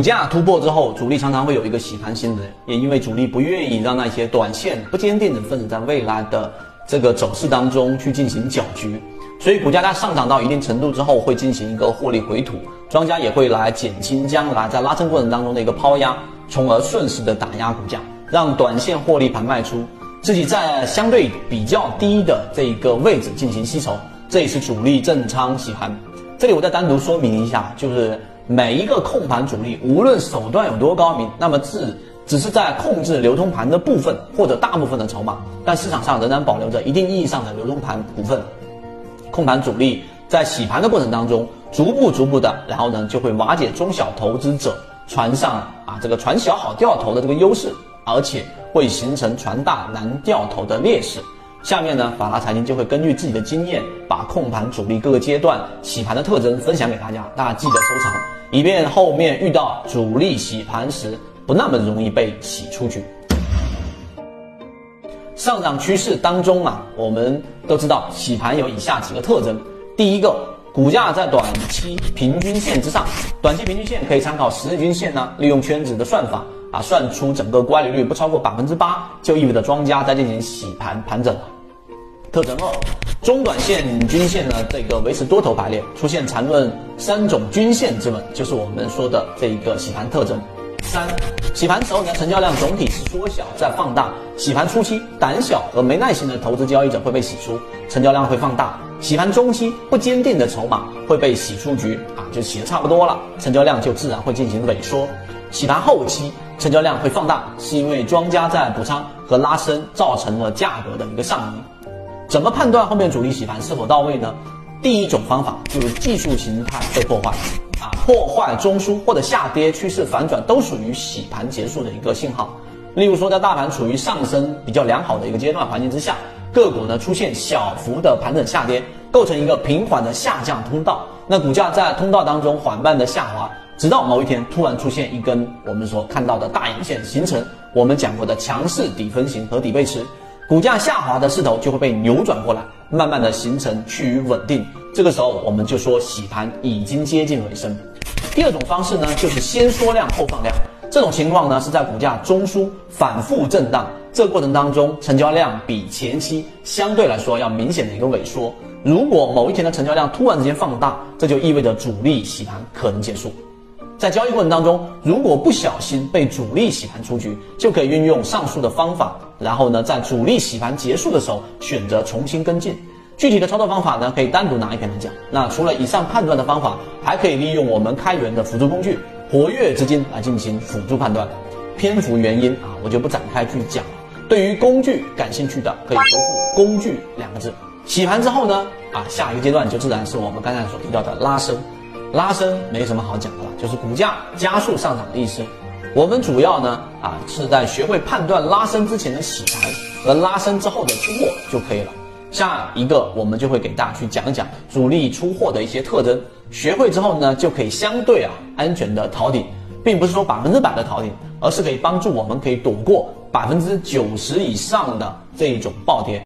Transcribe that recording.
股价突破之后，主力常常会有一个洗盘心理，也因为主力不愿意让那些短线不坚定的分子在未来的这个走势当中去进行搅局，所以股价在上涨到一定程度之后，会进行一个获利回吐，庄家也会来减轻将来在拉升过程当中的一个抛压，从而顺势的打压股价，让短线获利盘卖出，自己在相对比较低的这一个位置进行吸筹，这也是主力正仓洗盘。这里我再单独说明一下，就是每一个控盘主力，无论手段有多高明，那么只只是在控制流通盘的部分或者大部分的筹码，但市场上仍然保留着一定意义上的流通盘股份。控盘主力在洗盘的过程当中，逐步逐步的，然后呢就会瓦解中小投资者船上啊这个船小好掉头的这个优势，而且会形成船大难掉头的劣势。下面呢，法拉财经就会根据自己的经验，把控盘主力各个阶段洗盘的特征分享给大家，大家记得收藏，以便后面遇到主力洗盘时不那么容易被洗出去。上涨趋势当中啊，我们都知道洗盘有以下几个特征：第一个，股价在短期平均线之上，短期平均线可以参考十日均线呢，利用圈子的算法。啊，算出整个乖离率不超过百分之八，就意味着庄家在进行洗盘盘整了。特征二，中短线均线呢，这个维持多头排列，出现缠论三种均线之稳，就是我们说的这一个洗盘特征。三，洗盘时候呢，成交量总体是缩小再放大，洗盘初期胆小和没耐心的投资交易者会被洗出，成交量会放大；洗盘中期不坚定的筹码会被洗出局，啊，就洗的差不多了，成交量就自然会进行萎缩。洗盘后期。成交量会放大，是因为庄家在补仓和拉升造成了价格的一个上移。怎么判断后面主力洗盘是否到位呢？第一种方法就是技术形态被破坏，啊，破坏中枢或者下跌趋势反转都属于洗盘结束的一个信号。例如说，在大盘处于上升比较良好的一个阶段环境之下，个股呢出现小幅的盘整下跌，构成一个平缓的下降通道，那股价在通道当中缓慢的下滑。直到某一天突然出现一根我们所看到的大阳线，形成我们讲过的强势底分型和底背驰，股价下滑的势头就会被扭转过来，慢慢的形成趋于稳定。这个时候我们就说洗盘已经接近尾声。第二种方式呢，就是先缩量后放量。这种情况呢是在股价中枢反复震荡这过程当中，成交量比前期相对来说要明显的一个萎缩。如果某一天的成交量突然之间放大，这就意味着主力洗盘可能结束。在交易过程当中，如果不小心被主力洗盘出局，就可以运用上述的方法，然后呢，在主力洗盘结束的时候选择重新跟进。具体的操作方法呢，可以单独拿一篇来讲。那除了以上判断的方法，还可以利用我们开源的辅助工具活跃资金来进行辅助判断。篇幅原因啊，我就不展开去讲了。对于工具感兴趣的，可以回复“工具”两个字。洗盘之后呢，啊，下一个阶段就自然是我们刚才所提到的拉升。拉升没什么好讲的了，就是股价加速上涨的意思。我们主要呢啊是在学会判断拉升之前的洗盘和拉升之后的出货就可以了。下一个我们就会给大家去讲讲主力出货的一些特征。学会之后呢，就可以相对啊安全的逃顶，并不是说百分之百的逃顶，而是可以帮助我们可以躲过百分之九十以上的这一种暴跌。